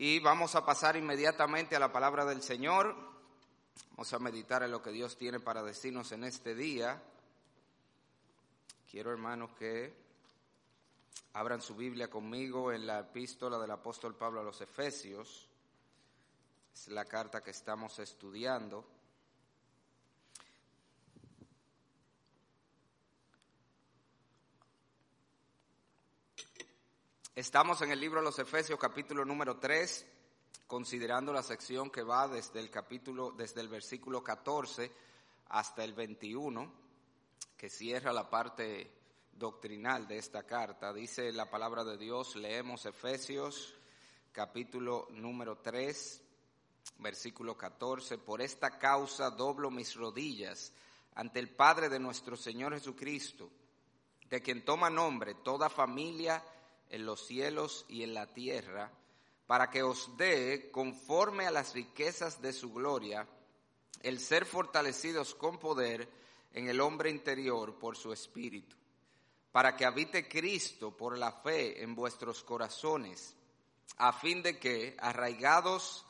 Y vamos a pasar inmediatamente a la palabra del Señor. Vamos a meditar en lo que Dios tiene para decirnos en este día. Quiero, hermanos, que abran su Biblia conmigo en la epístola del apóstol Pablo a los Efesios. Es la carta que estamos estudiando. Estamos en el libro de los Efesios capítulo número 3, considerando la sección que va desde el capítulo, desde el versículo 14 hasta el 21, que cierra la parte doctrinal de esta carta. Dice la palabra de Dios, leemos Efesios capítulo número 3, versículo 14, por esta causa doblo mis rodillas ante el Padre de nuestro Señor Jesucristo, de quien toma nombre toda familia, en los cielos y en la tierra, para que os dé, conforme a las riquezas de su gloria, el ser fortalecidos con poder en el hombre interior por su espíritu, para que habite Cristo por la fe en vuestros corazones, a fin de que, arraigados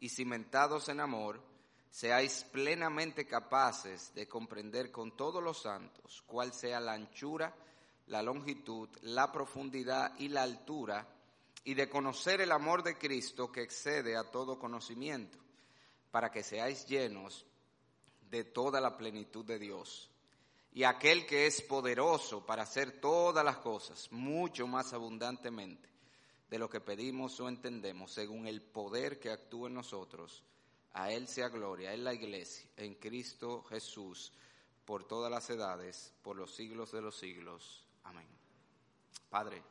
y cimentados en amor, seáis plenamente capaces de comprender con todos los santos cuál sea la anchura, la longitud, la profundidad y la altura, y de conocer el amor de Cristo que excede a todo conocimiento, para que seáis llenos de toda la plenitud de Dios. Y aquel que es poderoso para hacer todas las cosas mucho más abundantemente de lo que pedimos o entendemos, según el poder que actúa en nosotros, a Él sea gloria, en la iglesia, en Cristo Jesús, por todas las edades, por los siglos de los siglos. Amén. Padre,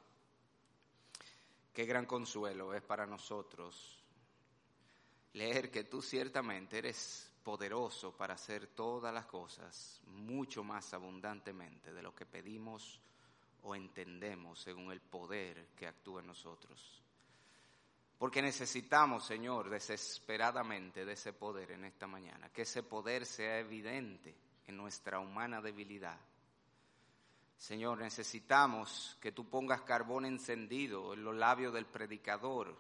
qué gran consuelo es para nosotros leer que tú ciertamente eres poderoso para hacer todas las cosas mucho más abundantemente de lo que pedimos o entendemos según el poder que actúa en nosotros. Porque necesitamos, Señor, desesperadamente de ese poder en esta mañana, que ese poder sea evidente en nuestra humana debilidad Señor, necesitamos que tú pongas carbón encendido en los labios del predicador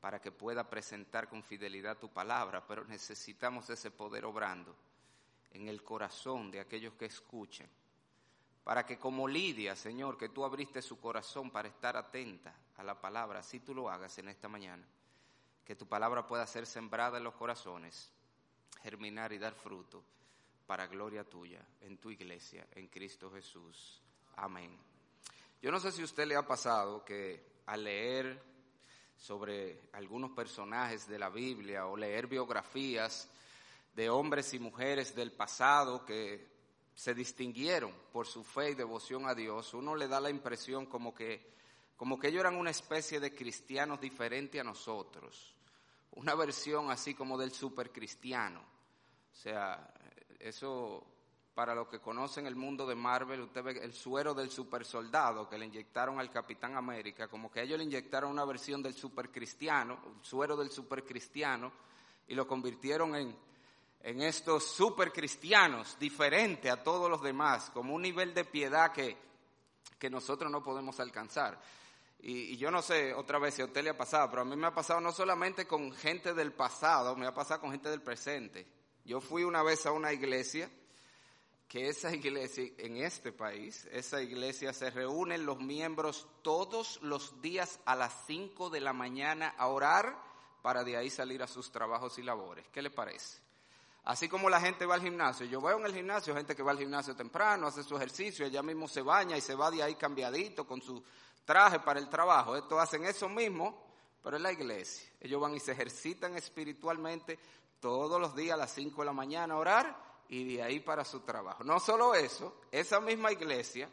para que pueda presentar con fidelidad tu palabra, pero necesitamos ese poder obrando en el corazón de aquellos que escuchen, para que como Lidia, Señor, que tú abriste su corazón para estar atenta a la palabra, así tú lo hagas en esta mañana, que tu palabra pueda ser sembrada en los corazones, germinar y dar fruto para gloria tuya, en tu iglesia, en Cristo Jesús. Amén. Yo no sé si a usted le ha pasado que al leer sobre algunos personajes de la Biblia o leer biografías de hombres y mujeres del pasado que se distinguieron por su fe y devoción a Dios, uno le da la impresión como que, como que ellos eran una especie de cristianos diferente a nosotros, una versión así como del supercristiano. O sea, eso para los que conocen el mundo de Marvel, usted ve el suero del super soldado que le inyectaron al Capitán América, como que ellos le inyectaron una versión del super cristiano, el suero del super cristiano, y lo convirtieron en, en estos super cristianos, diferente a todos los demás, como un nivel de piedad que, que nosotros no podemos alcanzar. Y, y, yo no sé otra vez si a usted le ha pasado, pero a mí me ha pasado no solamente con gente del pasado, me ha pasado con gente del presente. Yo fui una vez a una iglesia, que esa iglesia en este país, esa iglesia se reúnen los miembros todos los días a las 5 de la mañana a orar para de ahí salir a sus trabajos y labores. ¿Qué le parece? Así como la gente va al gimnasio, yo veo en el gimnasio gente que va al gimnasio temprano, hace su ejercicio, ella mismo se baña y se va de ahí cambiadito con su traje para el trabajo. Estos hacen eso mismo, pero en la iglesia. Ellos van y se ejercitan espiritualmente todos los días a las 5 de la mañana orar y de ahí para su trabajo. No solo eso, esa misma iglesia,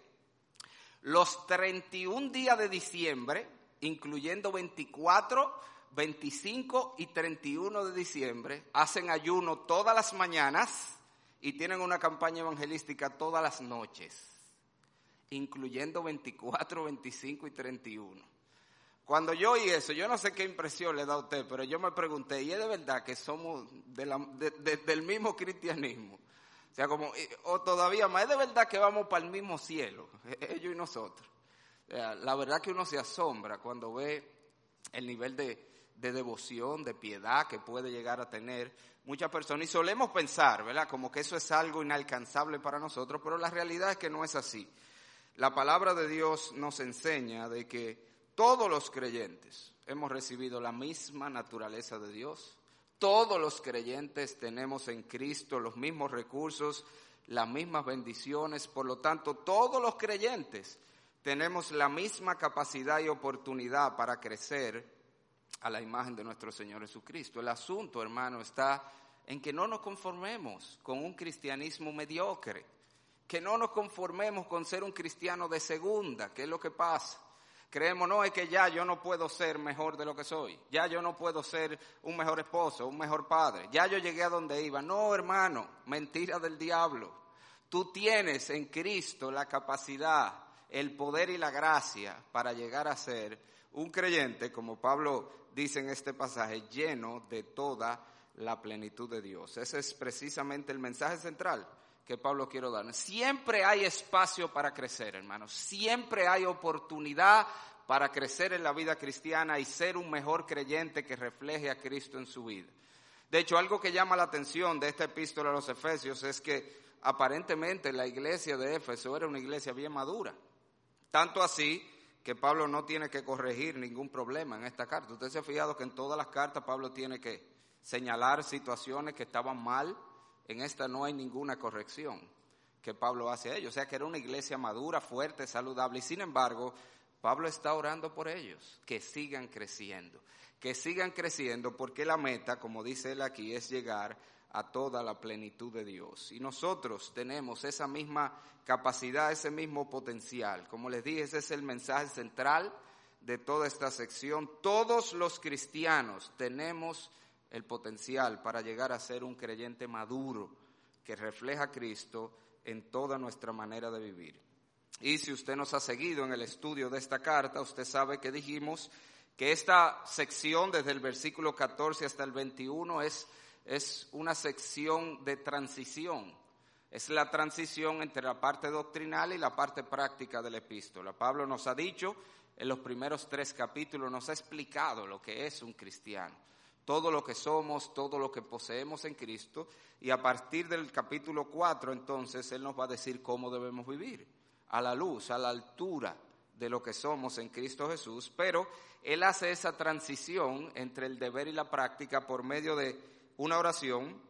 los 31 días de diciembre, incluyendo 24, 25 y 31 de diciembre, hacen ayuno todas las mañanas y tienen una campaña evangelística todas las noches, incluyendo 24, 25 y 31. Cuando yo oí eso, yo no sé qué impresión le da a usted, pero yo me pregunté, ¿y es de verdad que somos del mismo cristianismo? O todavía más, ¿es de verdad que vamos para el mismo cielo, ellos y nosotros? la verdad que uno se asombra cuando ve el nivel de devoción, de piedad que puede llegar a tener muchas personas. Y solemos pensar, ¿verdad? Como que eso es algo inalcanzable para nosotros, pero la realidad es que no es así. La palabra de Dios nos enseña de que todos los creyentes hemos recibido la misma naturaleza de Dios. Todos los creyentes tenemos en Cristo los mismos recursos, las mismas bendiciones. Por lo tanto, todos los creyentes tenemos la misma capacidad y oportunidad para crecer a la imagen de nuestro Señor Jesucristo. El asunto, hermano, está en que no nos conformemos con un cristianismo mediocre, que no nos conformemos con ser un cristiano de segunda, que es lo que pasa. Creemos, no, es que ya yo no puedo ser mejor de lo que soy, ya yo no puedo ser un mejor esposo, un mejor padre, ya yo llegué a donde iba. No, hermano, mentira del diablo. Tú tienes en Cristo la capacidad, el poder y la gracia para llegar a ser un creyente, como Pablo dice en este pasaje, lleno de toda la plenitud de Dios. Ese es precisamente el mensaje central que Pablo quiere dar. Siempre hay espacio para crecer, hermanos. Siempre hay oportunidad para crecer en la vida cristiana y ser un mejor creyente que refleje a Cristo en su vida. De hecho, algo que llama la atención de esta epístola a los Efesios es que aparentemente la iglesia de Éfeso era una iglesia bien madura. Tanto así que Pablo no tiene que corregir ningún problema en esta carta. Usted se ha fijado que en todas las cartas Pablo tiene que señalar situaciones que estaban mal. En esta no hay ninguna corrección que Pablo hace a ellos. O sea que era una iglesia madura, fuerte, saludable. Y sin embargo, Pablo está orando por ellos, que sigan creciendo. Que sigan creciendo porque la meta, como dice él aquí, es llegar a toda la plenitud de Dios. Y nosotros tenemos esa misma capacidad, ese mismo potencial. Como les dije, ese es el mensaje central de toda esta sección. Todos los cristianos tenemos el potencial para llegar a ser un creyente maduro que refleja a Cristo en toda nuestra manera de vivir. Y si usted nos ha seguido en el estudio de esta carta, usted sabe que dijimos que esta sección desde el versículo 14 hasta el 21 es es una sección de transición. Es la transición entre la parte doctrinal y la parte práctica de la epístola. Pablo nos ha dicho en los primeros tres capítulos, nos ha explicado lo que es un cristiano, todo lo que somos, todo lo que poseemos en Cristo, y a partir del capítulo 4 entonces Él nos va a decir cómo debemos vivir, a la luz, a la altura de lo que somos en Cristo Jesús, pero Él hace esa transición entre el deber y la práctica por medio de una oración,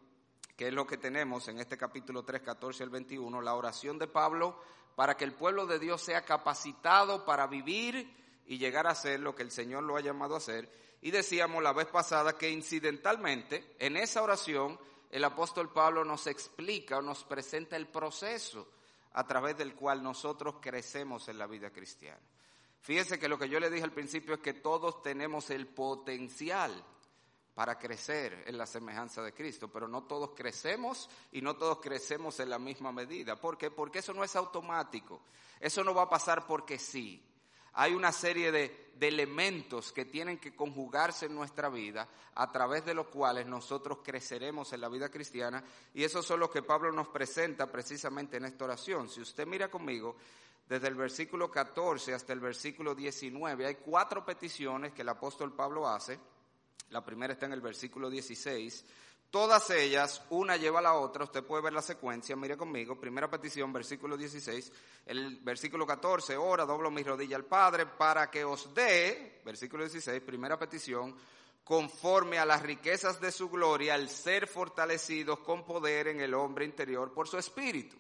que es lo que tenemos en este capítulo 3, 14 al 21, la oración de Pablo para que el pueblo de Dios sea capacitado para vivir y llegar a ser lo que el Señor lo ha llamado a ser. Y decíamos la vez pasada que incidentalmente en esa oración el apóstol Pablo nos explica o nos presenta el proceso a través del cual nosotros crecemos en la vida cristiana. Fíjese que lo que yo le dije al principio es que todos tenemos el potencial para crecer en la semejanza de Cristo, pero no todos crecemos y no todos crecemos en la misma medida. ¿Por qué? Porque eso no es automático, eso no va a pasar porque sí. Hay una serie de, elementos que tienen que conjugarse en nuestra vida a través de los cuales nosotros creceremos en la vida cristiana y eso son los que Pablo nos presenta precisamente en esta oración. Si usted mira conmigo, desde el versículo 14 hasta el versículo 19, hay cuatro peticiones que el apóstol Pablo hace la primera está en el versículo 16. Todas ellas, una lleva a la otra, usted puede ver la secuencia, mire conmigo, primera petición, versículo 16, el versículo 14, ora, doblo mi rodilla al Padre para que os dé, versículo 16, primera petición, conforme a las riquezas de su gloria, al ser fortalecidos con poder en el hombre interior por su espíritu.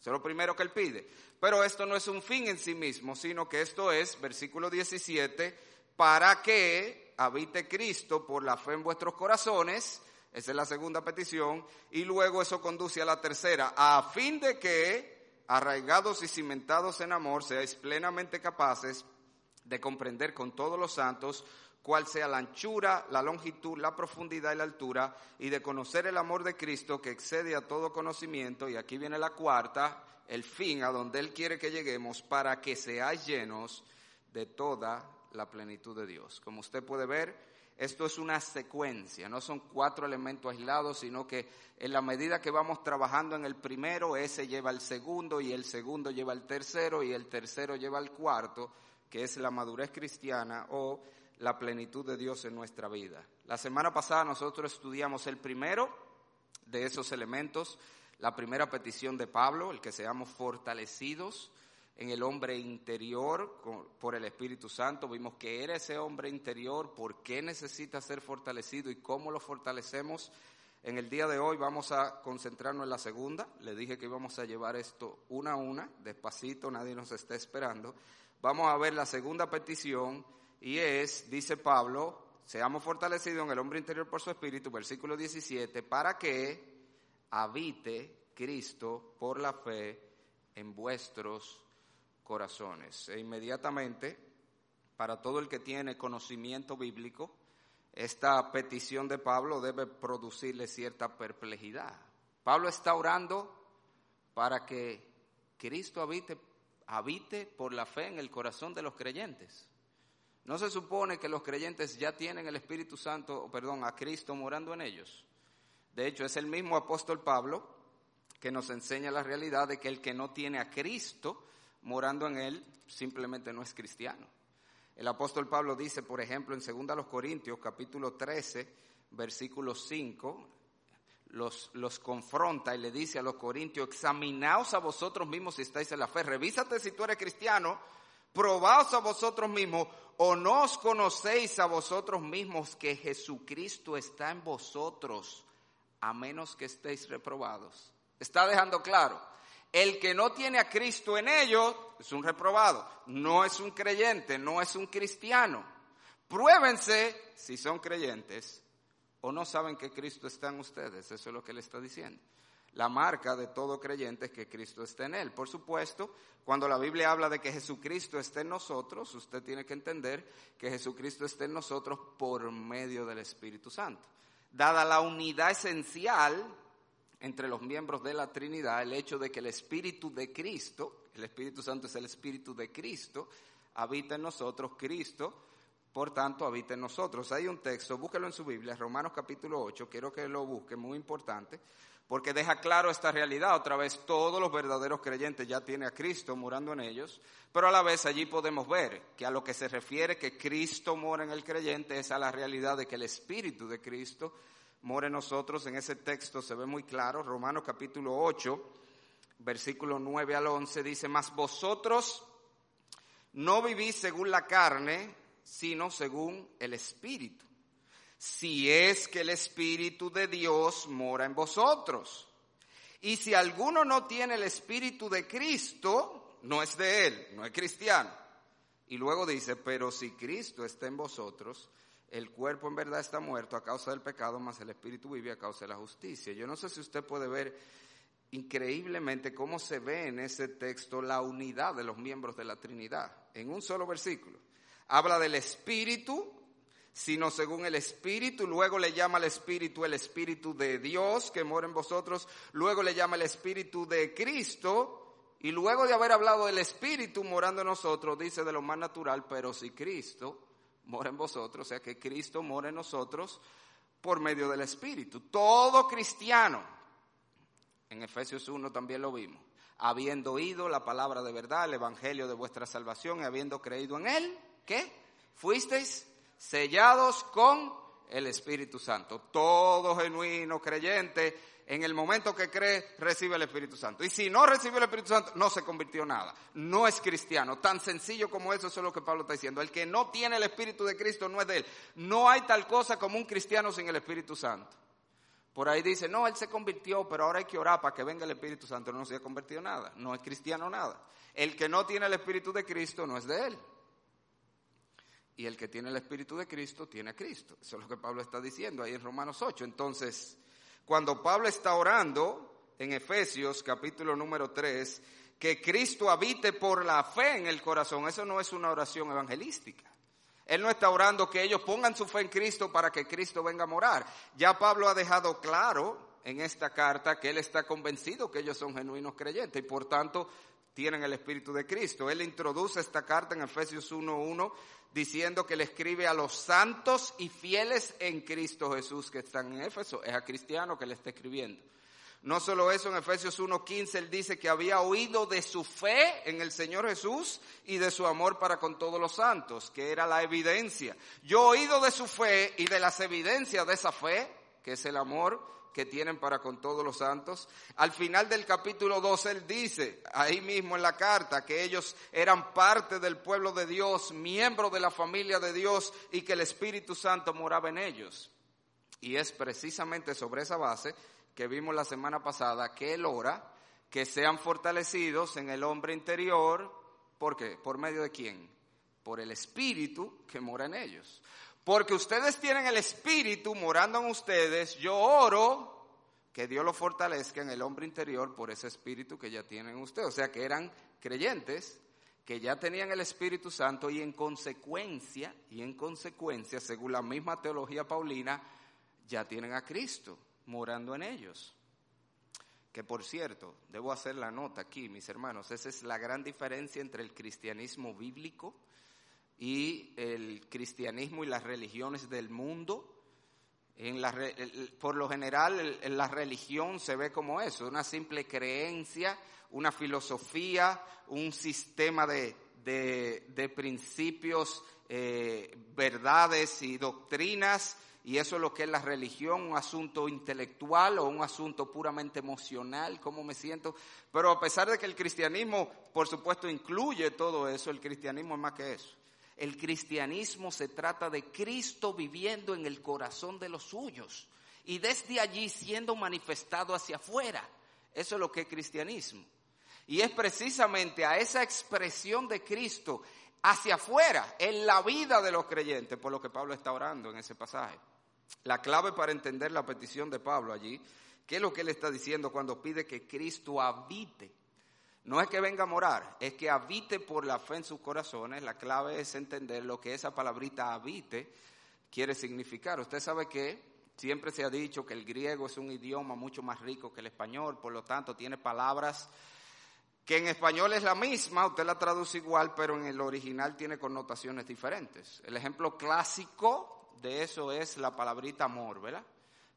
Eso es lo primero que él pide. Pero esto no es un fin en sí mismo, sino que esto es, versículo 17, para que habite Cristo por la fe en vuestros corazones, esa es la segunda petición, y luego eso conduce a la tercera, a fin de que, arraigados y cimentados en amor, seáis plenamente capaces de comprender con todos los santos cuál sea la anchura, la longitud, la profundidad y la altura, y de conocer el amor de Cristo que excede a todo conocimiento, y aquí viene la cuarta, el fin a donde Él quiere que lleguemos, para que seáis llenos de toda la plenitud de Dios. Como usted puede ver, esto es una secuencia, no son cuatro elementos aislados, sino que en la medida que vamos trabajando en el primero, ese lleva al segundo y el segundo lleva al tercero y el tercero lleva al cuarto, que es la madurez cristiana o la plenitud de Dios en nuestra vida. La semana pasada nosotros estudiamos el primero de esos elementos, la primera petición de Pablo, el que seamos fortalecidos en el hombre interior por el Espíritu Santo. Vimos que era ese hombre interior, por qué necesita ser fortalecido y cómo lo fortalecemos. En el día de hoy vamos a concentrarnos en la segunda. Le dije que íbamos a llevar esto una a una, despacito, nadie nos está esperando. Vamos a ver la segunda petición y es, dice Pablo, seamos fortalecidos en el hombre interior por su espíritu, versículo 17, para que habite Cristo por la fe en vuestros corazones. E inmediatamente, para todo el que tiene conocimiento bíblico, esta petición de Pablo debe producirle cierta perplejidad. Pablo está orando para que Cristo habite, habite por la fe en el corazón de los creyentes. No se supone que los creyentes ya tienen el Espíritu Santo, perdón, a Cristo morando en ellos. De hecho, es el mismo apóstol Pablo que nos enseña la realidad de que el que no tiene a Cristo morando en él simplemente no es cristiano. El apóstol Pablo dice, por ejemplo, en 2 Corintios capítulo 13, versículo 5, los, los confronta y le dice a los corintios, examinaos a vosotros mismos si estáis en la fe, revísate si tú eres cristiano, probaos a vosotros mismos o no os conocéis a vosotros mismos que Jesucristo está en vosotros, a menos que estéis reprobados. Está dejando claro, el que no tiene a Cristo en ellos es un reprobado, no es un creyente, no es un cristiano. Pruébense si son creyentes o no saben que Cristo está en ustedes, eso es lo que le está diciendo. La marca de todo creyente es que Cristo esté en él. Por supuesto, cuando la Biblia habla de que Jesucristo esté en nosotros, usted tiene que entender que Jesucristo esté en nosotros por medio del Espíritu Santo. Dada la unidad esencial entre los miembros de la Trinidad el hecho de que el Espíritu de Cristo, el Espíritu Santo es el Espíritu de Cristo, habita en nosotros, Cristo, por tanto, habita en nosotros. Hay un texto, búsquelo en su Biblia, Romanos capítulo 8, quiero que lo busque, muy importante, porque deja claro esta realidad. Otra vez, todos los verdaderos creyentes ya tienen a Cristo morando en ellos, pero a la vez allí podemos ver que a lo que se refiere que Cristo mora en el creyente es a la realidad de que el Espíritu de Cristo more nosotros. En ese texto se ve muy claro, Romanos capítulo 8, versículo 9 al 11, dice, mas vosotros no vivís según la carne, sino según el Espíritu. Si es que el Espíritu de Dios mora en vosotros. Y si alguno no tiene el Espíritu de Cristo, no es de él, no es cristiano. Y luego dice, pero si Cristo está en vosotros, el cuerpo en verdad está muerto a causa del pecado, mas el espíritu vive a causa de la justicia. Yo no sé si usted puede ver increíblemente cómo se ve en ese texto la unidad de los miembros de la Trinidad, en un solo versículo. Habla del espíritu, sino según el espíritu, luego le llama al espíritu el espíritu de Dios que mora en vosotros, luego le llama el espíritu de Cristo, y luego de haber hablado del espíritu morando en nosotros, dice de lo más natural, pero si Cristo mora en vosotros, o sea que Cristo mora en nosotros por medio del Espíritu. Todo cristiano, en Efesios 1 también lo vimos, habiendo oído la palabra de verdad, el Evangelio de vuestra salvación y habiendo creído en él, ¿qué? Fuisteis sellados con el Espíritu Santo. Todo genuino creyente en el momento que cree, recibe el Espíritu Santo. Y si no recibe el Espíritu Santo, no se convirtió en nada. No es cristiano. Tan sencillo como eso, eso es lo que Pablo está diciendo. El que no tiene el Espíritu de Cristo no es de él. No hay tal cosa como un cristiano sin el Espíritu Santo. Por ahí dice, no, él se convirtió, pero ahora hay que orar para que venga el Espíritu Santo. No se ha convertido en nada. No es cristiano nada. El que no tiene el Espíritu de Cristo no es de él. Y el que tiene el Espíritu de Cristo tiene a Cristo. Eso es lo que Pablo está diciendo ahí en Romanos 8. Entonces, cuando Pablo está orando en Efesios capítulo número 3, que Cristo habite por la fe en el corazón, eso no es una oración evangelística. Él no está orando que ellos pongan su fe en Cristo para que Cristo venga a morar. Ya Pablo ha dejado claro en esta carta que él está convencido que ellos son genuinos creyentes y por tanto tienen el Espíritu de Cristo. Él introduce esta carta en Efesios 1.1 diciendo que le escribe a los santos y fieles en Cristo Jesús que están en Éfeso. Es a cristiano que le está escribiendo. No solo eso, en Efesios 1.15 él dice que había oído de su fe en el Señor Jesús y de su amor para con todos los santos, que era la evidencia. Yo he oído de su fe y de las evidencias de esa fe, que es el amor que tienen para con todos los santos. Al final del capítulo 2 él dice, ahí mismo en la carta, que ellos eran parte del pueblo de Dios, miembros de la familia de Dios y que el Espíritu Santo moraba en ellos. Y es precisamente sobre esa base que vimos la semana pasada que Él ora que sean fortalecidos en el hombre interior. ¿Por qué? ¿Por medio de quién? Por el Espíritu que mora en ellos. Porque ustedes tienen el Espíritu morando en ustedes, yo oro que Dios lo fortalezca en el hombre interior por ese Espíritu que ya tienen ustedes. O sea que eran creyentes que ya tenían el Espíritu Santo y en consecuencia, y en consecuencia, según la misma teología paulina, ya tienen a Cristo morando en ellos. Que por cierto, debo hacer la nota aquí, mis hermanos, esa es la gran diferencia entre el cristianismo bíblico y el cristianismo y las religiones del mundo. En la, por lo general, en la religión se ve como eso, una simple creencia, una filosofía, un sistema de, de, principios, eh, verdades y doctrinas y eso es lo que es la religión, un asunto intelectual o un asunto puramente emocional, cómo me siento. Pero a pesar de que el cristianismo, por supuesto, incluye todo eso, el cristianismo es más que eso. El cristianismo se trata de Cristo viviendo en el corazón de los suyos y desde allí siendo manifestado hacia afuera. Eso es lo que es cristianismo. Y es precisamente a esa expresión de Cristo hacia afuera, en la vida de los creyentes, por lo que Pablo está orando en ese pasaje. La clave para entender la petición de Pablo allí, ¿qué es lo que él está diciendo cuando pide que Cristo habite? No es que venga a morar, es que habite por la fe en sus corazones. La clave es entender lo que esa palabrita habite quiere significar. Usted sabe que siempre se ha dicho que el griego es un idioma mucho más rico que el español, por lo tanto tiene palabras que en español es la misma, usted la traduce igual, pero en el original tiene connotaciones diferentes. El ejemplo clásico de eso es la palabrita amor, ¿verdad?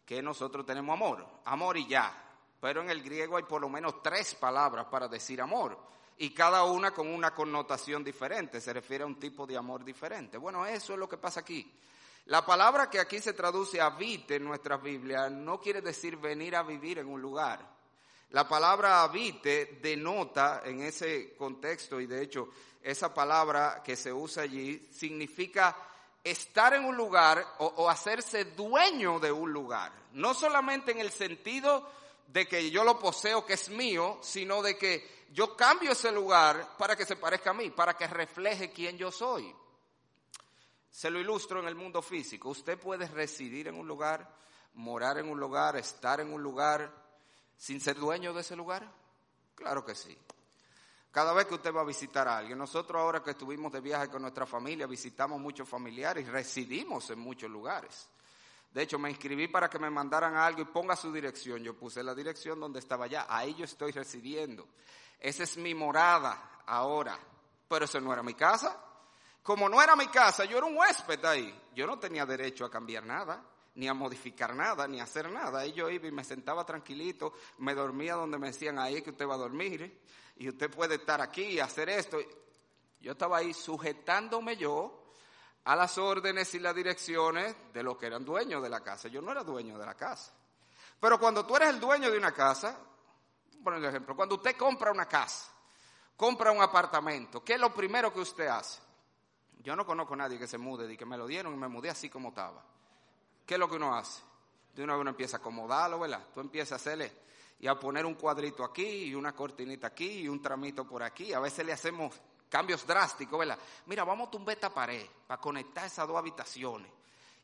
Que nosotros tenemos amor, amor y ya. Pero en el griego hay por lo menos tres palabras para decir amor y cada una con una connotación diferente, se refiere a un tipo de amor diferente. Bueno, eso es lo que pasa aquí. La palabra que aquí se traduce habite en nuestra Biblia no quiere decir venir a vivir en un lugar. La palabra habite denota en ese contexto y de hecho esa palabra que se usa allí significa estar en un lugar o, hacerse dueño de un lugar. No solamente en el sentido de que yo lo poseo, que es mío, sino de que yo cambio ese lugar para que se parezca a mí, para que refleje quién yo soy. Se lo ilustro en el mundo físico. Usted puede residir en un lugar, morar en un lugar, estar en un lugar sin ser dueño de ese lugar. Claro que sí. Cada vez que usted va a visitar a alguien, nosotros ahora que estuvimos de viaje con nuestra familia, visitamos muchos familiares y residimos en muchos lugares. De hecho, me inscribí para que me mandaran algo y ponga su dirección. Yo puse la dirección donde estaba ya. Ahí yo estoy residiendo. Esa es mi morada ahora. Pero eso no era mi casa. Como no era mi casa, yo era un huésped ahí. Yo no tenía derecho a cambiar nada, ni a modificar nada, ni a hacer nada. Ahí yo iba y me sentaba tranquilito, me dormía donde me decían ahí que usted va a dormir y usted puede estar aquí y hacer esto. Yo estaba ahí sujetándome yo a las órdenes y las direcciones de los que eran dueños de la casa. Yo no era dueño de la casa. Pero cuando tú eres el dueño de una casa, por ejemplo, cuando usted compra una casa, compra un apartamento, ¿qué es lo primero que usted hace? Yo no conozco a nadie que se mude, y que me lo dieron y me mudé así como estaba. ¿Qué es lo que uno hace? De una vez uno empieza a acomodarlo, ¿verdad? Tú empiezas a hacerle y a poner un cuadrito aquí y una cortinita aquí y un tramito por aquí. A veces le hacemos cambios drásticos, ¿verdad? Mira, vamos a tumbar esta pared para conectar esas dos habitaciones.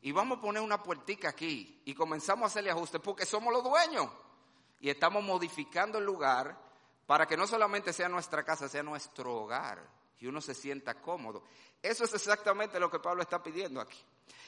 Y vamos a poner una puertica aquí y comenzamos a hacerle ajustes porque somos los dueños. Y estamos modificando el lugar para que no solamente sea nuestra casa, sea nuestro hogar y uno se sienta cómodo. Eso es exactamente lo que Pablo está pidiendo aquí.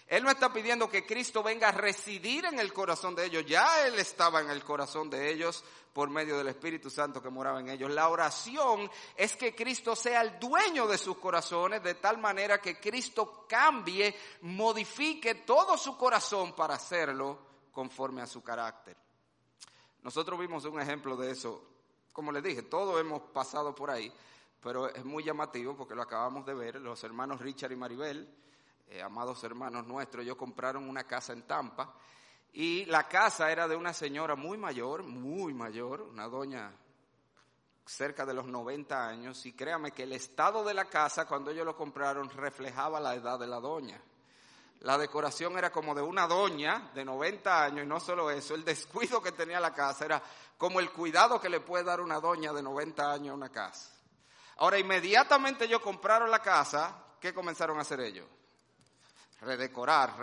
Él no está pidiendo que Cristo venga a residir en el corazón de ellos, ya Él estaba en el corazón de ellos por medio del Espíritu Santo que moraba en ellos. La oración es que Cristo sea el dueño de sus corazones de tal manera que Cristo cambie, modifique todo su corazón para hacerlo conforme a su carácter. Nosotros vimos un ejemplo de eso. Como les dije, todos hemos pasado por ahí, pero es muy llamativo porque lo acabamos de ver. Los hermanos Richard y Maribel, eh, amados hermanos nuestros, ellos compraron una casa en Tampa y la casa era de una señora muy mayor, muy mayor, una doña cerca de los 90 años y créame que el estado de la casa cuando ellos lo compraron reflejaba la edad de la doña la decoración era como de una doña de 90 años y no solo eso, el descuido que tenía la casa era como el cuidado que le puede dar una doña de 90 años a una casa. Ahora, inmediatamente ellos compraron la casa, ¿qué comenzaron a hacer ellos? Redecorar,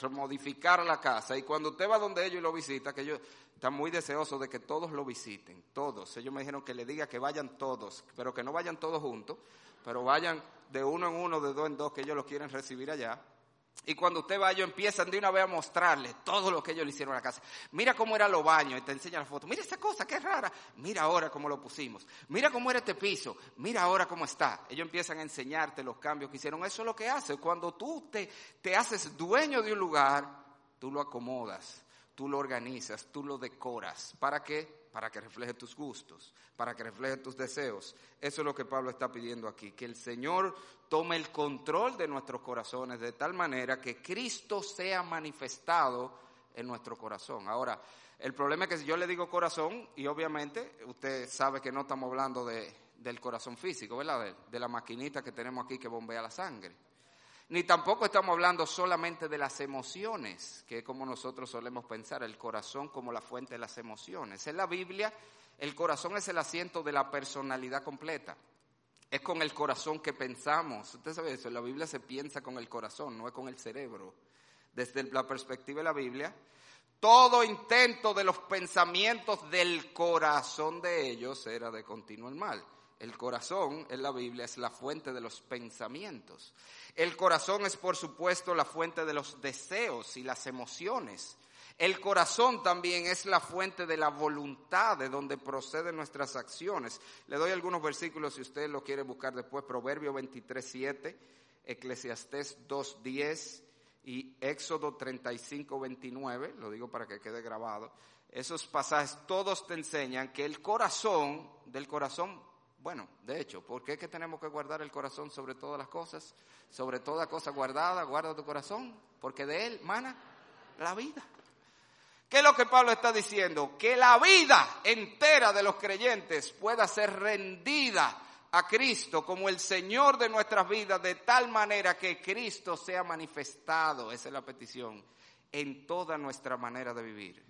remodificar la casa. Y cuando usted va donde ellos y lo visita, que ellos están muy deseosos de que todos lo visiten, todos. Ellos me dijeron que le diga que vayan todos, pero que no vayan todos juntos, pero vayan de uno en uno, de dos en dos, que ellos lo quieren recibir allá y cuando usted va, ellos empiezan de una vez a mostrarle todo lo que ellos le hicieron a la casa. Mira cómo era los baños y te enseñan la foto. Mira esta cosa, qué rara. Mira ahora cómo lo pusimos. Mira cómo era este piso. Mira ahora cómo está. Ellos empiezan a enseñarte los cambios que hicieron. Eso es lo que hace. Cuando tú te, te haces dueño de un lugar, tú lo acomodas, tú lo organizas, tú lo decoras. ¿Para qué? Para que refleje tus gustos, para que refleje tus deseos. Eso es lo que Pablo está pidiendo aquí, que el Señor tome el control de nuestros corazones de tal manera que Cristo sea manifestado en nuestro corazón. Ahora, el problema es que si yo le digo corazón, y obviamente usted sabe que no estamos hablando de, del corazón físico, ¿verdad? de la maquinita que tenemos aquí que bombea la sangre. Ni tampoco estamos hablando solamente de las emociones, que es como nosotros solemos pensar, el corazón como la fuente de las emociones. En la Biblia, el corazón es el asiento de la personalidad completa. Es con el corazón que pensamos. Usted sabe eso, en la Biblia se piensa con el corazón, no es con el cerebro. Desde la perspectiva de la Biblia, todo intento de los pensamientos del corazón de ellos era de continuo el mal. El corazón en la Biblia es la fuente de los pensamientos. El corazón es, por supuesto, la fuente de los deseos y las emociones. El corazón también es la fuente de la voluntad, de donde proceden nuestras acciones. Le doy algunos versículos si usted lo quiere buscar después. Proverbio 23, 7, Eclesiastés 2, 10 y Éxodo 35, 29. Lo digo para que quede grabado. Esos pasajes todos te enseñan que el corazón, del corazón bueno, de hecho, ¿por qué es que tenemos que guardar el corazón sobre todas las cosas? Sobre toda cosa guardada, guarda tu corazón, porque de él mana la vida. ¿Qué es lo que Pablo está diciendo? Que la vida entera de los creyentes pueda ser rendida a Cristo como el Señor de nuestras vidas, de tal manera que Cristo sea manifestado, esa es la petición, en toda nuestra manera de vivir.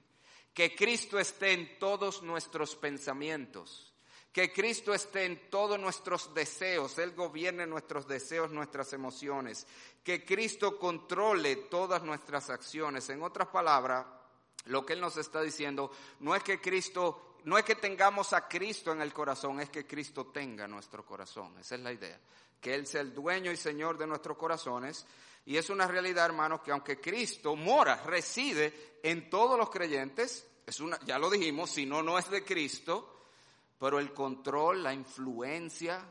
Que Cristo esté en todos nuestros pensamientos que Cristo esté en todos nuestros deseos, Él gobierne nuestros deseos, nuestras emociones. Que Cristo controle todas nuestras acciones. En otras palabras, lo que Él nos está diciendo no es que Cristo, no es que tengamos a Cristo en el corazón, es que Cristo tenga nuestro corazón. Esa es la idea. Que Él sea el dueño y Señor de nuestros corazones. Y es una realidad, hermanos, que aunque Cristo mora, reside en todos los creyentes, es una, ya lo dijimos, si no, no es de Cristo, pero el control, la influencia,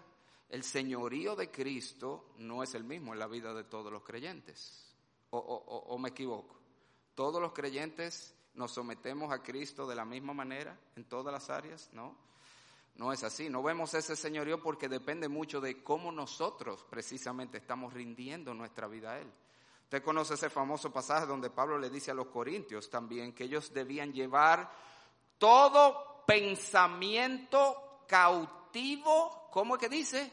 el señorío de Cristo no es el mismo en la vida de todos los creyentes. O, me equivoco. Todos los creyentes nos sometemos a Cristo de la misma manera en todas las áreas, ¿no? No es así. No vemos ese señorío porque depende mucho de cómo nosotros precisamente estamos rindiendo nuestra vida a Él. Usted conoce ese famoso pasaje donde Pablo le dice a los corintios también que ellos debían llevar todo pensamiento cautivo, ¿cómo es que dice?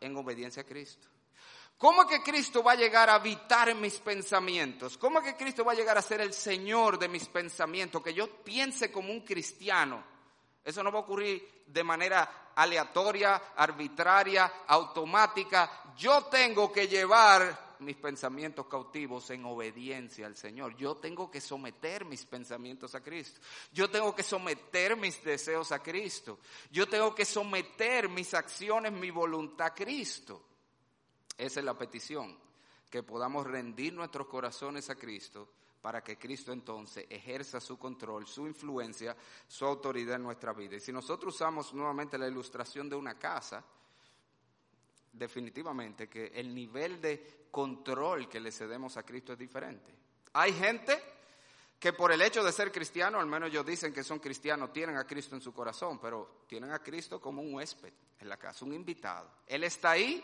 En obediencia a Cristo. ¿Cómo es que Cristo va a llegar a habitar en mis pensamientos? ¿Cómo es que Cristo va a llegar a ser el Señor de mis pensamientos? Que yo piense como un cristiano. Eso no va a ocurrir de manera aleatoria, arbitraria, automática. Yo tengo que llevar mis pensamientos cautivos en obediencia al Señor. Yo tengo que someter mis pensamientos a Cristo. Yo tengo que someter mis deseos a Cristo. Yo tengo que someter mis acciones, mi voluntad a Cristo. Esa es la petición, que podamos rendir nuestros corazones a Cristo para que Cristo entonces ejerza su control, su influencia, su autoridad en nuestra vida. Y si nosotros usamos nuevamente la ilustración de una casa, definitivamente que el nivel de control que le cedemos a Cristo es diferente. Hay gente que por el hecho de ser cristiano, al menos ellos dicen que son cristianos, tienen a Cristo en su corazón, pero tienen a Cristo como un huésped en la casa, un invitado. Él está ahí,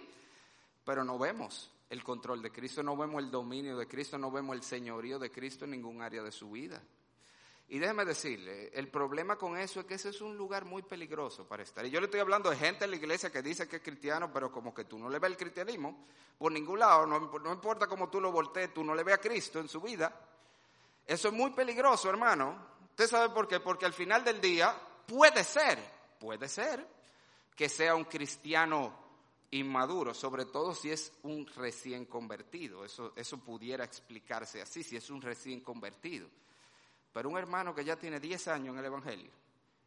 pero no vemos el control de Cristo, no vemos el dominio de Cristo, no vemos el señorío de Cristo en ningún área de su vida. Y déjeme decirle, el problema con eso es que ese es un lugar muy peligroso para estar. Y yo le estoy hablando de gente en la iglesia que dice que es cristiano, pero como que tú no le ves el cristianismo por ningún lado, no, importa cómo tú lo voltees, tú no le ves a Cristo en su vida. Eso es muy peligroso, hermano. ¿Usted sabe por qué? Porque al final del día puede ser, puede ser que sea un cristiano inmaduro, sobre todo si es un recién convertido. Eso, eso pudiera explicarse así, si es un recién convertido. Pero un hermano que ya tiene 10 años en el Evangelio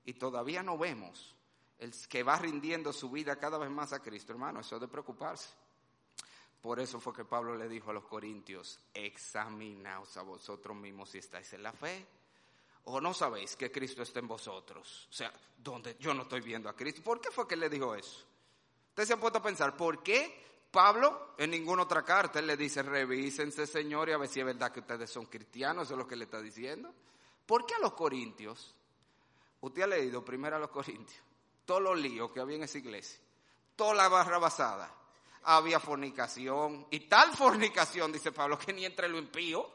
y todavía no vemos el que va rindiendo su vida cada vez más a Cristo, hermano, eso es de preocuparse. Por eso fue que Pablo le dijo a los corintios, examinaos a vosotros mismos si estáis en la fe o no sabéis que Cristo está en vosotros. O sea, donde yo no estoy viendo a Cristo. ¿Por qué fue que le dijo eso? Usted se ha puesto a pensar, ¿por qué Pablo en ninguna otra carta él le dice, revísense, Señor, y a ver si es verdad que ustedes son cristianos, eso es lo que le está diciendo? ¿Por qué a los corintios? Usted ha leído primero a los corintios, todos los líos que había en esa iglesia, toda la barra basada había fornicación, y tal fornicación, dice Pablo, que ni entre lo impío,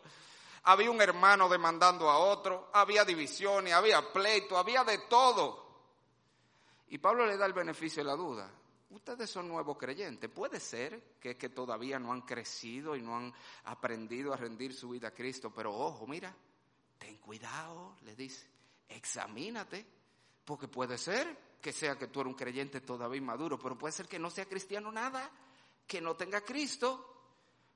había un hermano demandando a otro, había divisiones, había pleito, había de todo. Y Pablo le da el beneficio de la duda. Ustedes son nuevos creyentes. Puede ser que, que todavía no han crecido y no han aprendido a rendir su vida a Cristo, pero ojo, mira, ten cuidado, le dice, examínate, porque puede ser que sea que tú eres un creyente todavía inmaduro, pero puede ser que no sea cristiano nada que no tenga Cristo.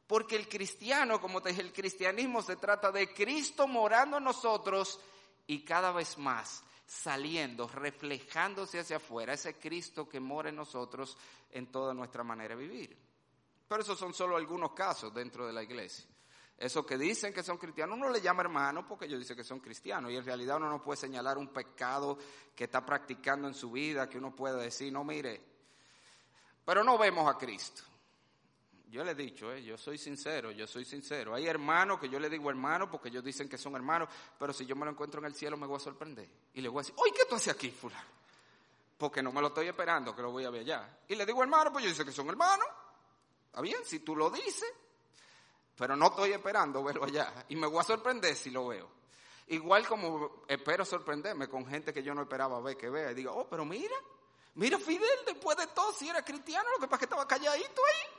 Porque el cristiano, como te dije, el cristianismo se trata de Cristo morando en nosotros y cada vez más saliendo, reflejándose hacia afuera, ese Cristo que mora en nosotros en toda nuestra manera de vivir. Pero esos son solo algunos casos dentro de la iglesia. Esos que dicen que son cristianos, uno le llama hermano porque ellos dicen que son cristianos y en realidad uno no puede señalar un pecado que está practicando en su vida, que uno puede decir, no mire, pero no vemos a Cristo. Yo le he dicho, eh, yo soy sincero, yo soy sincero. Hay hermanos que yo le digo hermano porque ellos dicen que son hermanos, pero si yo me lo encuentro en el cielo me voy a sorprender. Y le voy a decir, oye, ¿qué tú haces aquí, fulano? Porque no me lo estoy esperando, que lo voy a ver allá. Y le digo hermano, pues yo dice que son hermanos. Está bien, si tú lo dices, pero no estoy esperando verlo allá. Y me voy a sorprender si lo veo. Igual como espero sorprenderme con gente que yo no esperaba ver que vea. Y digo, oh, pero mira, mira Fidel, después de todo, si era cristiano, lo que pasa es que estaba calladito ahí.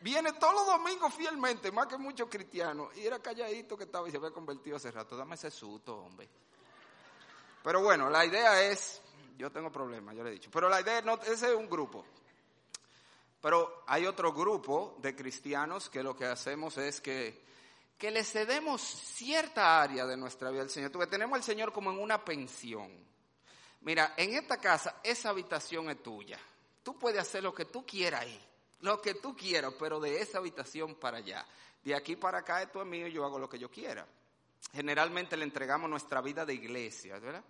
Viene todos los domingos fielmente, más que muchos cristianos. Y era calladito que estaba y se había convertido hace rato. Dame ese susto, hombre. Pero bueno, la idea es, yo tengo problemas, yo le he dicho. Pero la idea no, ese es un grupo. Pero hay otro grupo de cristianos que lo que hacemos es que, que le cedemos cierta área de nuestra vida al Señor. Tú, tenemos al Señor como en una pensión. Mira, en esta casa, esa habitación es tuya. Tú puedes hacer lo que tú quieras ahí lo que tú quieras, pero de esa habitación para allá. De aquí para acá esto es mío, yo hago lo que yo quiera. Generalmente le entregamos nuestra vida de iglesia, ¿verdad?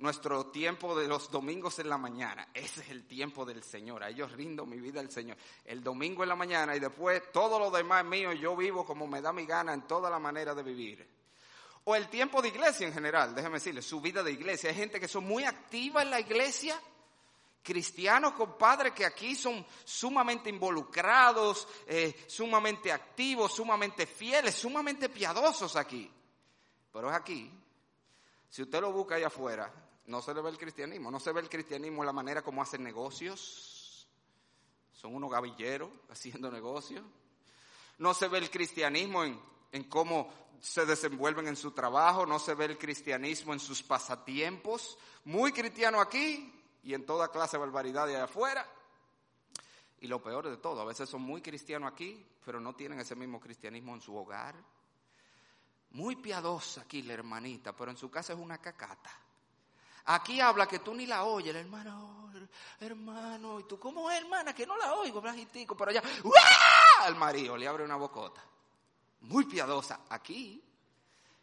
Nuestro tiempo de los domingos en la mañana, ese es el tiempo del Señor. A ellos rindo mi vida al Señor. El domingo en la mañana y después todo lo demás mío, yo vivo como me da mi gana en toda la manera de vivir. O el tiempo de iglesia en general, déjeme decirle, su vida de iglesia. Hay gente que son muy activa en la iglesia, cristianos, compadre, que aquí son sumamente involucrados, eh, sumamente activos, sumamente fieles, sumamente piadosos aquí. Pero es aquí. Si usted lo busca ahí afuera, no se le ve el cristianismo. No se ve el cristianismo en la manera como hacen negocios. Son unos gavilleros haciendo negocios. No se ve el cristianismo en, en cómo se desenvuelven en su trabajo. No se ve el cristianismo en sus pasatiempos. Muy cristiano aquí, y en toda clase de barbaridad de afuera. Y lo peor de todo, a veces son muy cristianos aquí, pero no tienen ese mismo cristianismo en su hogar. Muy piadosa aquí la hermanita, pero en su casa es una cacata. Aquí habla que tú ni la oyes, hermano, hermano, y tú, ¿cómo es, hermana? Que no la oigo, blajitico, pero allá, ¡Uah! al marido le abre una bocota. Muy piadosa. Aquí,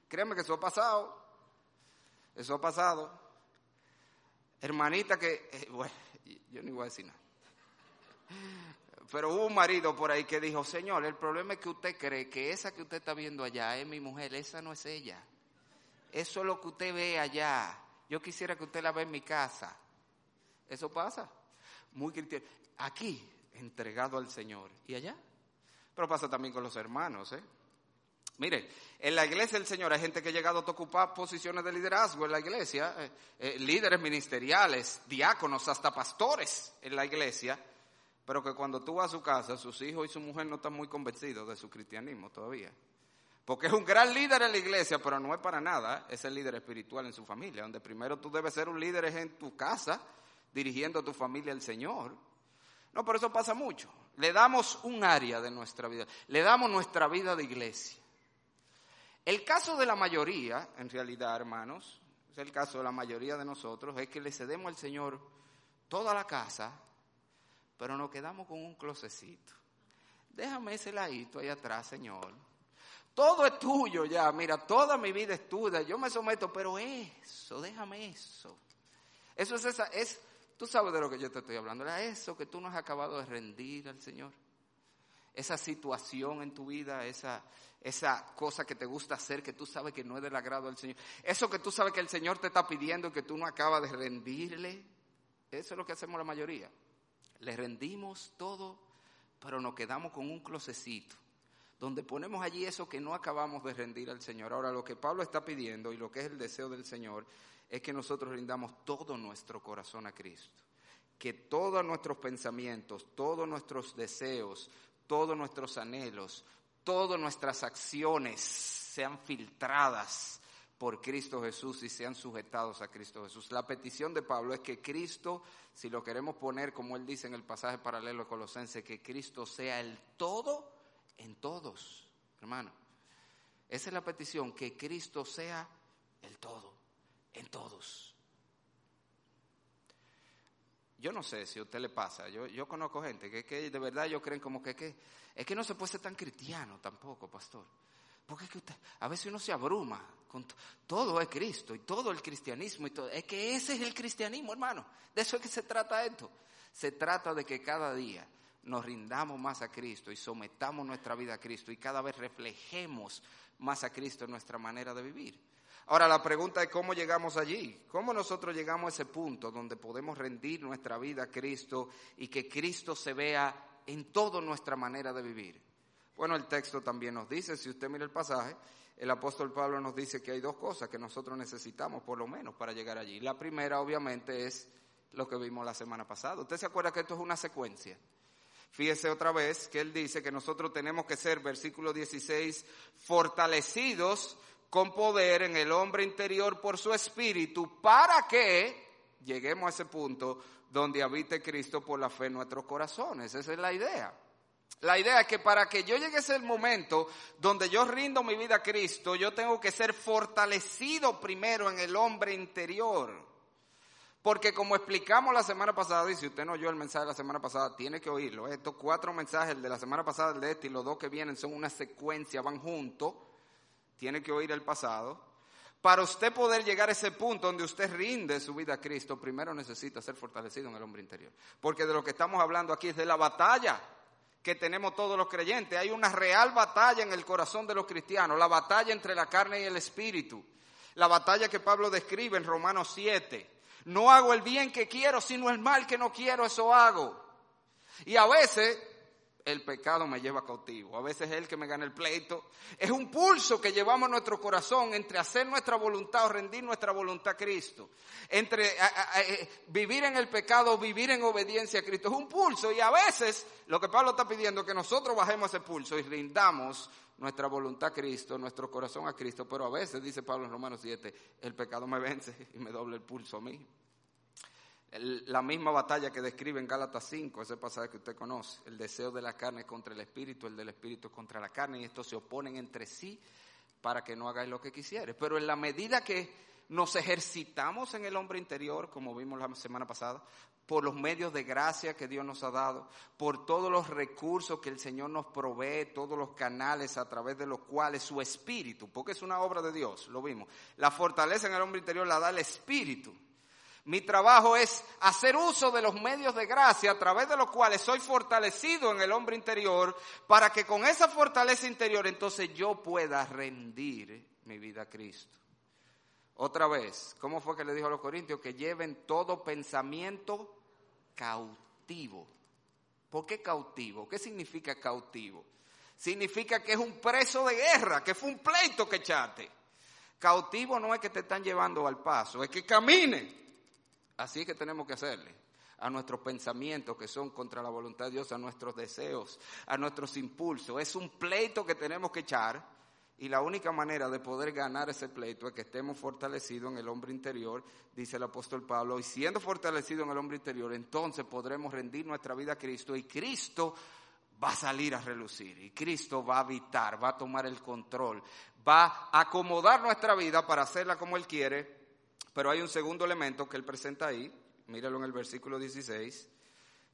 créeme que eso ha pasado. Eso ha pasado. Hermanita que, eh, bueno, yo ni voy a decir nada. Pero hubo un marido por ahí que dijo, Señor, el problema es que usted cree que esa que usted está viendo allá es mi mujer, esa no es ella. eso es lo que usted ve allá. Yo quisiera que usted la vea en mi casa. Eso pasa. Muy cristiano. Aquí, entregado al Señor. ¿Y allá? Pero pasa también con los hermanos, ¿eh? Mire, en la iglesia del Señor hay gente que ha llegado a ocupar posiciones de liderazgo en la iglesia, eh, eh, líderes ministeriales, diáconos, hasta pastores en la iglesia, pero que cuando tú vas a su casa, sus hijos y su mujer no están muy convencidos de su cristianismo todavía. Porque es un gran líder en la iglesia, pero no es para nada, es el líder espiritual en su familia, donde primero tú debes ser un líder en tu casa, dirigiendo a tu familia al Señor. No, pero eso pasa mucho. Le damos un área de nuestra vida, le damos nuestra vida de iglesia. El caso de la mayoría, en realidad, hermanos, es el caso de la mayoría de nosotros, es que le cedemos al Señor toda la casa, pero nos quedamos con un closecito. Déjame ese ladito ahí atrás, Señor. Todo es tuyo ya, mira, toda mi vida es tuya, yo me someto, pero eso, déjame eso. Eso es esa, es, tú sabes de lo que yo te estoy hablando, eso que tú no has acabado de rendir al Señor. Esa situación en tu vida, esa, esa cosa que te gusta hacer que tú sabes que no es del agrado del Señor, eso que tú sabes que el Señor te está pidiendo y que tú no acabas de rendirle, eso es lo que hacemos la mayoría. Le rendimos todo, pero nos quedamos con un closecito, donde ponemos allí eso que no acabamos de rendir al Señor. Ahora, lo que Pablo está pidiendo y lo que es el deseo del Señor es que nosotros rindamos todo nuestro corazón a Cristo. Que todos nuestros pensamientos, todos nuestros deseos, todos nuestros anhelos, todas nuestras acciones sean filtradas por Cristo Jesús y sean sujetados a Cristo Jesús. La petición de Pablo es que Cristo, si lo queremos poner como él dice en el pasaje paralelo de Colosense, que Cristo sea el todo en todos, hermano. Esa es la petición, que Cristo sea el todo en todos. Yo no sé si a usted le pasa, yo, conozco gente que, que de verdad yo creen como que, que es que no se puede ser tan cristiano tampoco, pastor. Porque es que usted, a veces uno se abruma con todo es Cristo y todo el cristianismo y todo. Es que ese es el cristianismo, hermano. De eso es que se trata esto. Se trata de que cada día nos rindamos más a Cristo y sometamos nuestra vida a Cristo y cada vez reflejemos más a Cristo en nuestra manera de vivir. Ahora la pregunta es cómo llegamos allí, cómo nosotros llegamos a ese punto donde podemos rendir nuestra vida a Cristo y que Cristo se vea en toda nuestra manera de vivir. Bueno, el texto también nos dice, si usted mira el pasaje, el apóstol Pablo nos dice que hay dos cosas que nosotros necesitamos por lo menos para llegar allí. La primera obviamente es lo que vimos la semana pasada. ¿Usted se acuerda que esto es una secuencia? Fíjese otra vez que él dice que nosotros tenemos que ser, versículo 16, fortalecidos con poder en el hombre interior por su espíritu, para que lleguemos a ese punto donde habite Cristo por la fe en nuestros corazones. Esa es la idea. La idea es que para que yo llegue a ese momento donde yo rindo mi vida a Cristo, yo tengo que ser fortalecido primero en el hombre interior. Porque como explicamos la semana pasada, y si usted no oyó el mensaje de la semana pasada, tiene que oírlo. Estos cuatro mensajes, el de la semana pasada, el de este y los dos que vienen son una secuencia, van juntos tiene que oír el pasado. Para usted poder llegar a ese punto donde usted rinde su vida a Cristo, primero necesita ser fortalecido en el hombre interior. Porque de lo que estamos hablando aquí es de la batalla que tenemos todos los creyentes. Hay una real batalla en el corazón de los cristianos, la batalla entre la carne y el espíritu. La batalla que Pablo describe en Romanos 7. No hago el bien que quiero, sino el mal que no quiero, eso hago. Y a veces el pecado me lleva cautivo. A veces es el que me gana el pleito. Es un pulso que llevamos nuestro corazón entre hacer nuestra voluntad o rendir nuestra voluntad a Cristo. Entre eh, vivir en el pecado o vivir en obediencia a Cristo. Es un pulso y a veces lo que Pablo está pidiendo es que nosotros bajemos ese pulso y rindamos nuestra voluntad a Cristo, nuestro corazón a Cristo. Pero a veces, dice Pablo en Romanos 7, el pecado me vence y me doble el pulso a mí la misma batalla que describe en Gálatas 5, ese pasaje que usted conoce, el deseo de la carne contra el espíritu, el del espíritu contra la carne, y estos se oponen entre sí para que no hagáis lo que quisieres. Pero en la medida que nos ejercitamos en el hombre interior, como vimos la semana pasada, por los medios de gracia que Dios nos ha dado, por todos los recursos que el Señor nos provee, todos los canales a través de los cuales su espíritu, porque es una obra de Dios, lo vimos, la fortaleza en el hombre interior la da el espíritu. Mi trabajo es hacer uso de los medios de gracia a través de los cuales soy fortalecido en el hombre interior para que con esa fortaleza interior entonces yo pueda rendir mi vida a Cristo. Otra vez, ¿cómo fue que le dijo a los corintios? Que lleven todo pensamiento cautivo. ¿Por qué cautivo? ¿Qué significa cautivo? Significa que es un preso de guerra, que fue un pleito que echaste. Cautivo no es que te están llevando al paso, es que camine. Así es que tenemos que hacerle a nuestros pensamientos que son contra la voluntad de Dios, a nuestros deseos, a nuestros impulsos. Es un pleito que tenemos que echar y la única manera de poder ganar ese pleito es que estemos fortalecidos en el hombre interior, dice el apóstol Pablo, y siendo fortalecidos en el hombre interior, entonces podremos rendir nuestra vida a Cristo y Cristo va a salir a relucir y Cristo va a habitar, va a tomar el control, va a acomodar nuestra vida para hacerla como Él quiere, pero hay un segundo elemento que Él presenta ahí, míralo en el versículo 16,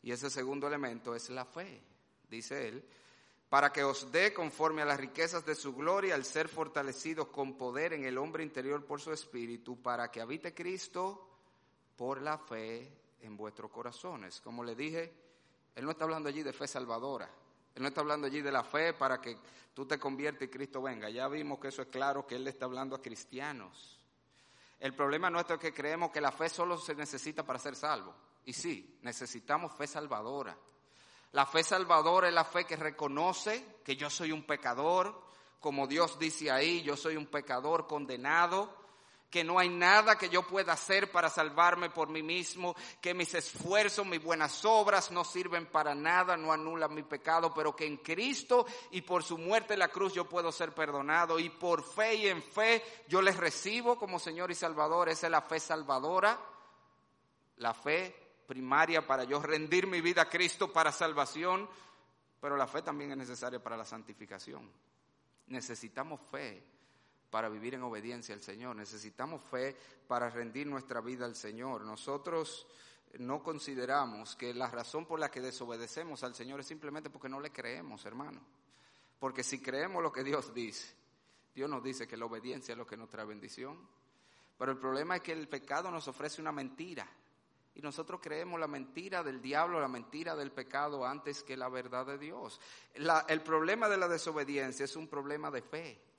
y ese segundo elemento es la fe, dice Él, para que os dé conforme a las riquezas de su gloria al ser fortalecidos con poder en el hombre interior por su espíritu, para que habite Cristo por la fe en vuestros corazones. Como le dije, Él no está hablando allí de fe salvadora, Él no está hablando allí de la fe para que tú te conviertas y Cristo venga. Ya vimos que eso es claro, que Él le está hablando a cristianos. El problema nuestro es que creemos que la fe solo se necesita para ser salvo. Y sí, necesitamos fe salvadora. La fe salvadora es la fe que reconoce que yo soy un pecador, como Dios dice ahí, yo soy un pecador condenado, que no hay nada que yo pueda hacer para salvarme por mí mismo, que mis esfuerzos, mis buenas obras no sirven para nada, no anulan mi pecado, pero que en Cristo y por su muerte en la cruz yo puedo ser perdonado y por fe y en fe yo les recibo como Señor y Salvador. Esa es la fe salvadora, la fe primaria para yo rendir mi vida a Cristo para salvación, pero la fe también es necesaria para la santificación. Necesitamos fe para vivir en obediencia al Señor, necesitamos fe para rendir nuestra vida al Señor. Nosotros no consideramos que la razón por la que desobedecemos al Señor es simplemente porque no le creemos, hermano. Porque si creemos lo que Dios dice, Dios nos dice que la obediencia es lo que nos trae bendición. Pero el problema es que el pecado nos ofrece una mentira. Y nosotros creemos la mentira del diablo, la mentira del pecado antes que la verdad de Dios. el problema de la desobediencia es un problema de fe.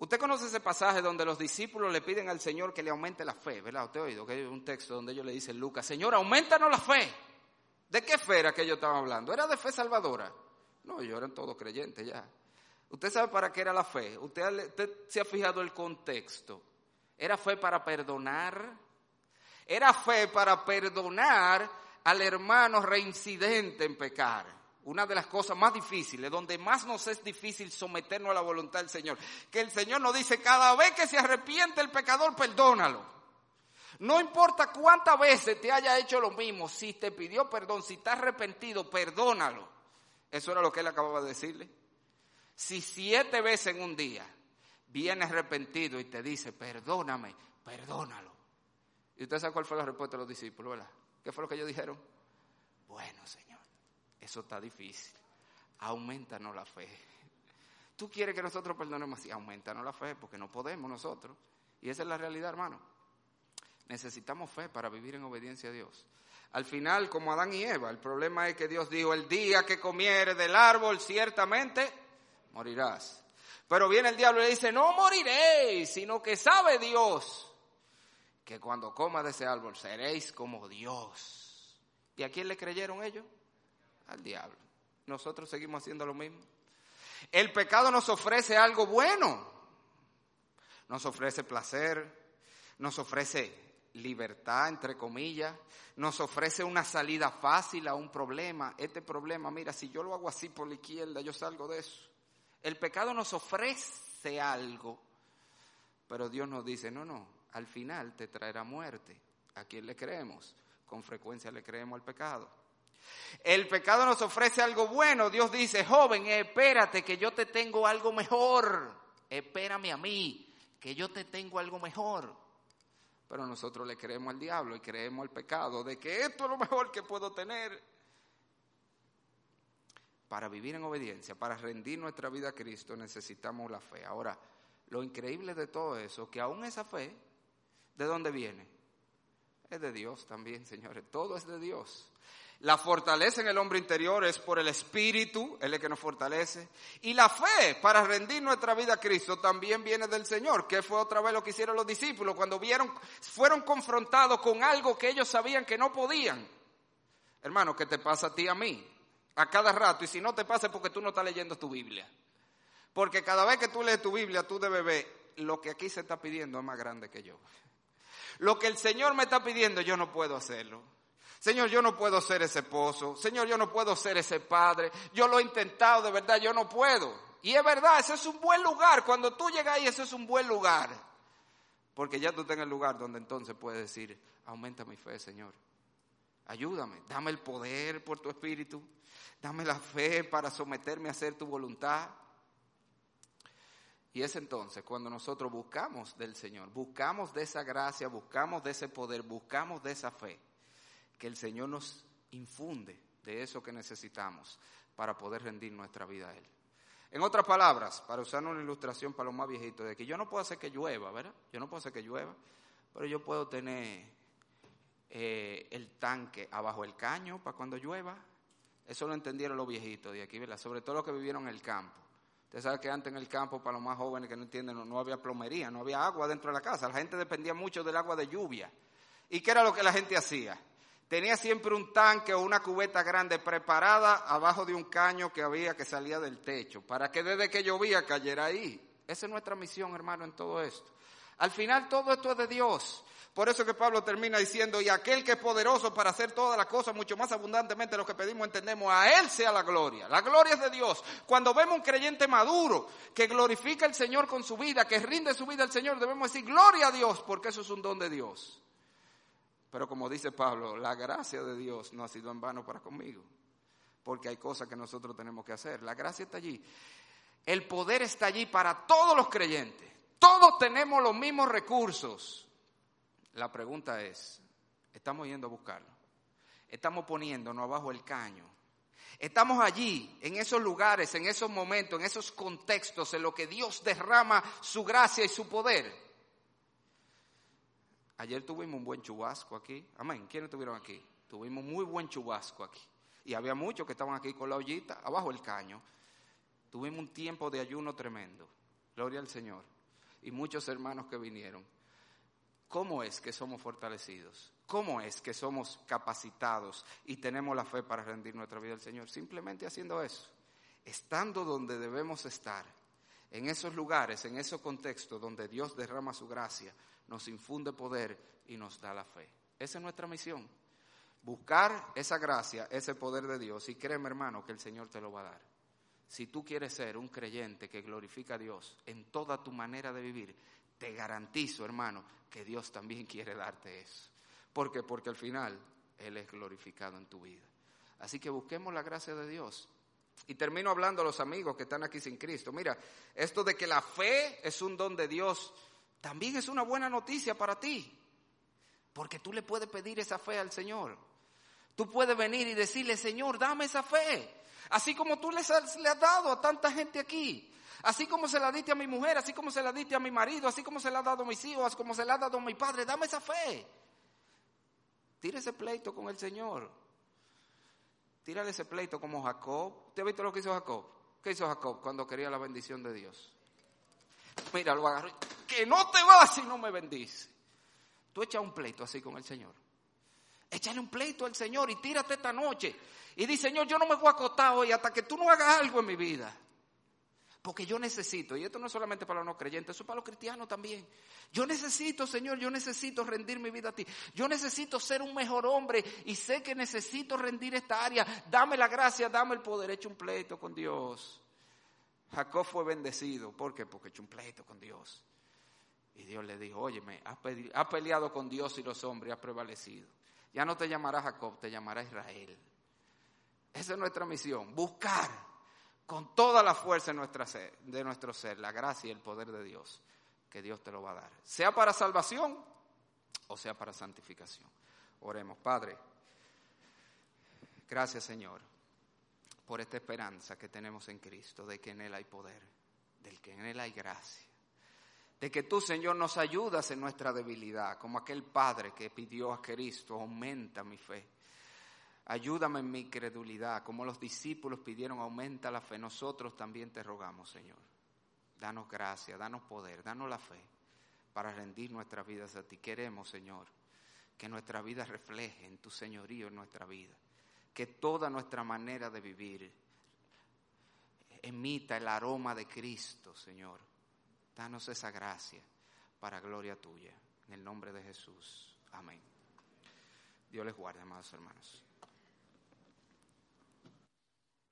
Usted conoce ese pasaje donde los discípulos le piden al Señor que le aumente la fe, ¿verdad? Usted ha oído que hay un texto donde ellos le dicen, Lucas, Señor, aumentanos la fe. ¿De qué fe era que ellos estaban hablando? ¿Era de fe salvadora? No, ellos eran todos creyentes ya. ¿Usted sabe para qué era la fe? ¿Usted, usted se ha fijado el contexto? ¿Era fe para perdonar? Era fe para perdonar al hermano reincidente en pecar. Una de las cosas más difíciles, donde más nos es difícil someternos a la voluntad del Señor. Que el Señor nos dice, cada vez que se arrepiente el pecador, perdónalo. No importa cuántas veces te haya hecho lo mismo, si te pidió perdón, si está arrepentido, perdónalo. Eso era lo que él acababa de decirle. Si siete veces en un día viene arrepentido y te dice, perdóname, perdónalo. ¿Y usted sabe cuál fue la respuesta de los discípulos, verdad? ¿Qué fue lo que ellos dijeron? Bueno, Señor, eso está difícil. Aumentanos la fe. Tú quieres que nosotros perdonemos así, aumentanos la fe, porque no podemos nosotros. Y esa es la realidad, hermano. Necesitamos fe para vivir en obediencia a Dios. Al final, como Adán y Eva, el problema es que Dios dijo, el día que comiere del árbol, ciertamente morirás. Pero viene el diablo y le dice, no moriréis, sino que sabe Dios que cuando coma de ese árbol seréis como Dios. ¿Y a quién le creyeron ellos? Al diablo. Nosotros seguimos haciendo lo mismo. El pecado nos ofrece algo bueno. Nos ofrece placer, nos ofrece libertad, entre comillas, nos ofrece una salida fácil a un problema. Este problema, mira, si yo lo hago así por la izquierda, yo salgo de eso. El pecado nos ofrece algo, pero Dios nos dice, no, no, al final te traerá muerte. ¿A quién le creemos? Con frecuencia le creemos al pecado. El pecado nos ofrece algo bueno. Dios dice, joven, espérate que yo te tengo algo mejor. Espérame a mí, que yo te tengo algo mejor. Pero nosotros le creemos al diablo y creemos al pecado de que esto es lo mejor que puedo tener. Para vivir en obediencia, para rendir nuestra vida a Cristo, necesitamos la fe. Ahora, lo increíble de todo eso, que aún esa fe ¿De dónde viene? Es de Dios también, señores. Todo es de Dios. La fortaleza en el hombre interior es por el Espíritu, Él es que nos fortalece. Y la fe para rendir nuestra vida a Cristo también viene del Señor, que fue otra vez lo que hicieron los discípulos cuando vieron, fueron confrontados con algo que ellos sabían que no podían. Hermano, ¿qué te pasa a ti a mí? A cada rato. Y si no te pasa es porque tú no estás leyendo tu Biblia. Porque cada vez que tú lees tu Biblia, tú debes ver lo que aquí se está pidiendo es más grande que yo. Lo que el Señor me está pidiendo, yo no puedo hacerlo. Señor, yo no puedo ser ese esposo. Señor, yo no puedo ser ese padre. Yo lo he intentado, de verdad, yo no puedo. Y es verdad, ese es un buen lugar. Cuando tú llegas ahí, ese es un buen lugar. Porque ya tú estás el lugar donde entonces puedes decir, aumenta mi fe, Señor. Ayúdame, dame el poder por tu espíritu. Dame la fe para someterme a hacer tu voluntad. Y es entonces cuando nosotros buscamos del Señor, buscamos de esa gracia, buscamos de ese poder, buscamos de esa fe que el Señor nos infunde de eso que necesitamos para poder rendir nuestra vida a Él. En otras palabras, para usar una ilustración para los más viejitos, de que yo no puedo hacer que llueva, ¿verdad? Yo no puedo hacer que llueva, pero yo puedo tener eh, el tanque abajo el caño para cuando llueva. Eso lo entendieron los viejitos de aquí, ¿verdad? Sobre todo los que vivieron en el campo. Usted sabe que antes en el campo, para los más jóvenes que no entienden, no había plomería, no había agua dentro de la casa. La gente dependía mucho del agua de lluvia. ¿Y qué era lo que la gente hacía? tenía siempre un tanque o una cubeta grande preparada abajo de un caño que había que salía del techo, para que desde que llovía cayera ahí. Esa es nuestra misión, hermano, en todo esto. Al final todo esto es de Dios. Por eso que Pablo termina diciendo, y aquel que es poderoso para hacer todas las cosas mucho más abundantemente lo que pedimos, entendemos, a Él sea la gloria. La gloria es de Dios. Cuando vemos un creyente maduro que glorifica al Señor con su vida, que rinde su vida al Señor, debemos decir, gloria a Dios, porque eso es un don de Dios. Pero como dice Pablo, la gracia de Dios no ha sido en vano para conmigo, porque hay cosas que nosotros tenemos que hacer. La gracia está allí. El poder está allí para todos los creyentes. Todos tenemos los mismos recursos. La pregunta es, ¿estamos yendo a buscarlo? ¿Estamos poniéndonos abajo el caño? Estamos allí, en esos lugares, en esos momentos, en esos contextos en los que Dios derrama su gracia y su poder. Ayer tuvimos un buen chubasco aquí. Amén. ¿Quiénes estuvieron aquí? Tuvimos muy buen chubasco aquí. Y había muchos que estaban aquí con la ollita, abajo el caño. Tuvimos un tiempo de ayuno tremendo. Gloria al Señor. Y muchos hermanos que vinieron. ¿Cómo es que somos fortalecidos? ¿Cómo es que somos capacitados y tenemos la fe para rendir nuestra vida al Señor? Simplemente haciendo eso. Estando donde debemos estar. En esos lugares, en esos contextos donde Dios derrama su gracia nos infunde poder y nos da la fe. Esa es nuestra misión. Buscar esa gracia, ese poder de Dios. Y créeme, hermano, que el Señor te lo va a dar. Si tú quieres ser un creyente que glorifica a Dios en toda tu manera de vivir, te garantizo, hermano, que Dios también quiere darte eso. ¿Por qué? Porque al final Él es glorificado en tu vida. Así que busquemos la gracia de Dios. Y termino hablando a los amigos que están aquí sin Cristo. Mira, esto de que la fe es un don de Dios también es una buena noticia para ti. Porque tú le puedes pedir esa fe al Señor. Tú puedes venir y decirle, Señor, dame esa fe. Así como tú le has, le has dado a tanta gente aquí. Así como se la diste a mi mujer, así como se la diste a mi marido, así como se la ha dado a mis hijos, así como se la ha dado a mi padre. Dame esa fe. Tira ese pleito con el Señor. Tírale ese pleito como Jacob. ¿Te has visto lo que hizo Jacob? ¿Qué hizo Jacob cuando quería la bendición de Dios? Mira, lo agarró que no te vas si no me bendice. Tú echa un pleito así con el Señor. Échale un pleito al Señor y tírate esta noche. Y di, Señor, yo no me voy a acotar hoy hasta que tú no hagas algo en mi vida. Porque yo necesito, y esto no es solamente para los no creyentes, eso es para los cristianos también. Yo necesito, Señor, yo necesito rendir mi vida a ti. Yo necesito ser un mejor hombre y sé que necesito rendir esta área. Dame la gracia, dame el poder. Echa un pleito con Dios. Jacob fue bendecido. ¿Por qué? Porque echó un pleito con Dios. Y Dios le dijo, óyeme, has peleado con Dios y los hombres, has prevalecido. Ya no te llamará Jacob, te llamará Israel. Esa es nuestra misión, buscar con toda la fuerza de, nuestra de nuestro ser la gracia y el poder de Dios, que Dios te lo va a dar. Sea para salvación o sea para santificación. Oremos, Padre. Gracias, Señor, por esta esperanza que tenemos en Cristo, de que en Él hay poder, del que en Él hay gracia de que tú, Señor, nos ayudas en nuestra debilidad, como aquel Padre que pidió a Cristo, aumenta mi fe. Ayúdame en mi credulidad, como los discípulos pidieron, aumenta la fe. Nosotros también te rogamos, Señor. Danos gracia, danos poder, danos la fe para rendir nuestras vidas a ti. Queremos, Señor, que nuestra vida refleje en tu señorío en nuestra vida. Que toda nuestra manera de vivir emita el aroma de Cristo, Señor. Danos esa gracia para gloria tuya. En el nombre de Jesús. Amén. Dios les guarde, amados hermanos.